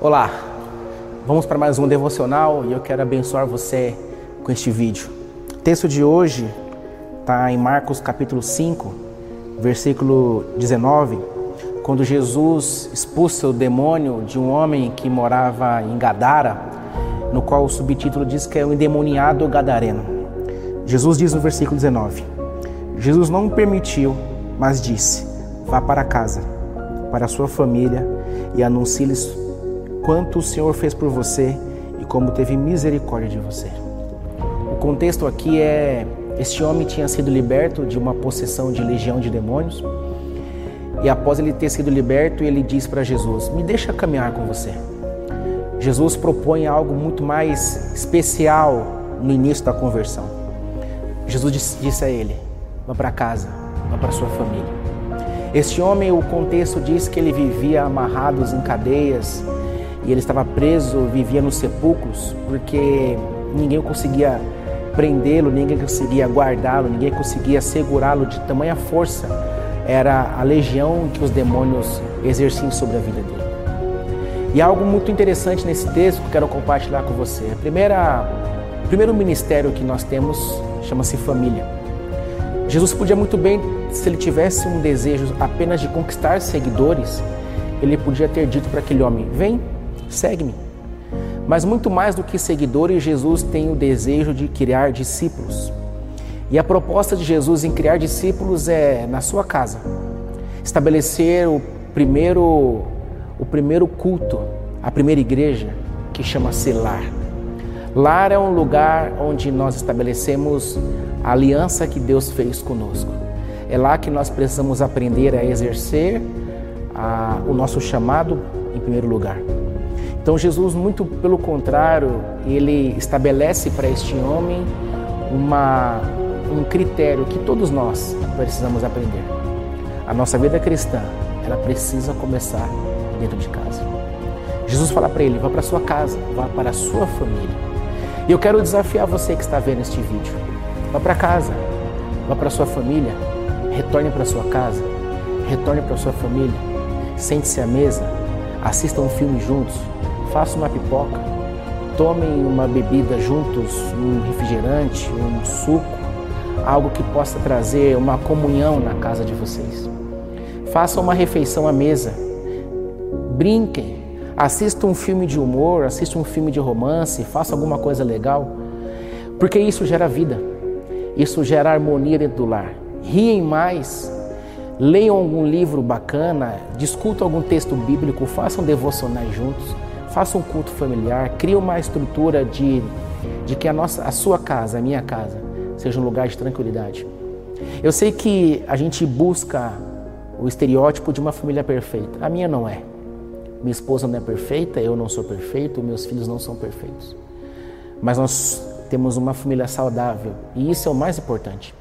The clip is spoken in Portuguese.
Olá, vamos para mais um devocional e eu quero abençoar você com este vídeo. O texto de hoje está em Marcos capítulo 5, versículo 19, quando Jesus expulsa o demônio de um homem que morava em Gadara, no qual o subtítulo diz que é o endemoniado gadareno. Jesus diz no versículo 19: Jesus não permitiu, mas disse: Vá para casa, para a sua família e anuncie-lhes quanto o Senhor fez por você e como teve misericórdia de você. O contexto aqui é: este homem tinha sido liberto de uma possessão de legião de demônios. E após ele ter sido liberto, ele diz para Jesus: Me deixa caminhar com você. Jesus propõe algo muito mais especial no início da conversão. Jesus disse a ele: Vá para casa, vá para sua família. Este homem, o contexto diz que ele vivia amarrados em cadeias e ele estava preso, vivia nos sepulcros, porque ninguém conseguia prendê-lo, ninguém conseguia guardá-lo, ninguém conseguia segurá-lo de tamanha força era a legião que os demônios exerciam sobre a vida dele. E algo muito interessante nesse texto que eu quero compartilhar com você. A primeira, o primeiro ministério que nós temos chama-se família. Jesus podia muito bem, se ele tivesse um desejo apenas de conquistar seguidores, ele podia ter dito para aquele homem: Vem, segue-me. Mas muito mais do que seguidores, Jesus tem o desejo de criar discípulos. E a proposta de Jesus em criar discípulos é na sua casa estabelecer o primeiro o primeiro culto, a primeira igreja que chama-se lar. Lar é um lugar onde nós estabelecemos a aliança que Deus fez conosco. É lá que nós precisamos aprender a exercer a, o nosso chamado em primeiro lugar. Então Jesus, muito pelo contrário, ele estabelece para este homem uma, um critério que todos nós precisamos aprender. A nossa vida cristã, ela precisa começar dentro de casa. Jesus fala para ele: vá para sua casa, vá para a sua família. E eu quero desafiar você que está vendo este vídeo. Vá para casa, vá para sua família, retorne para sua casa, retorne para sua família, sente-se à mesa, assista um filme juntos, faça uma pipoca, tomem uma bebida juntos, um refrigerante, um suco, algo que possa trazer uma comunhão na casa de vocês. Façam uma refeição à mesa, brinquem, assistam um filme de humor, assistam um filme de romance, façam alguma coisa legal, porque isso gera vida, isso gera harmonia dentro do lar. Riem mais, leiam algum livro bacana, discutam algum texto bíblico, façam devocionais juntos faça um culto familiar, crie uma estrutura de, de que a, nossa, a sua casa, a minha casa, seja um lugar de tranquilidade. Eu sei que a gente busca o estereótipo de uma família perfeita. A minha não é. Minha esposa não é perfeita, eu não sou perfeito, meus filhos não são perfeitos. Mas nós temos uma família saudável e isso é o mais importante.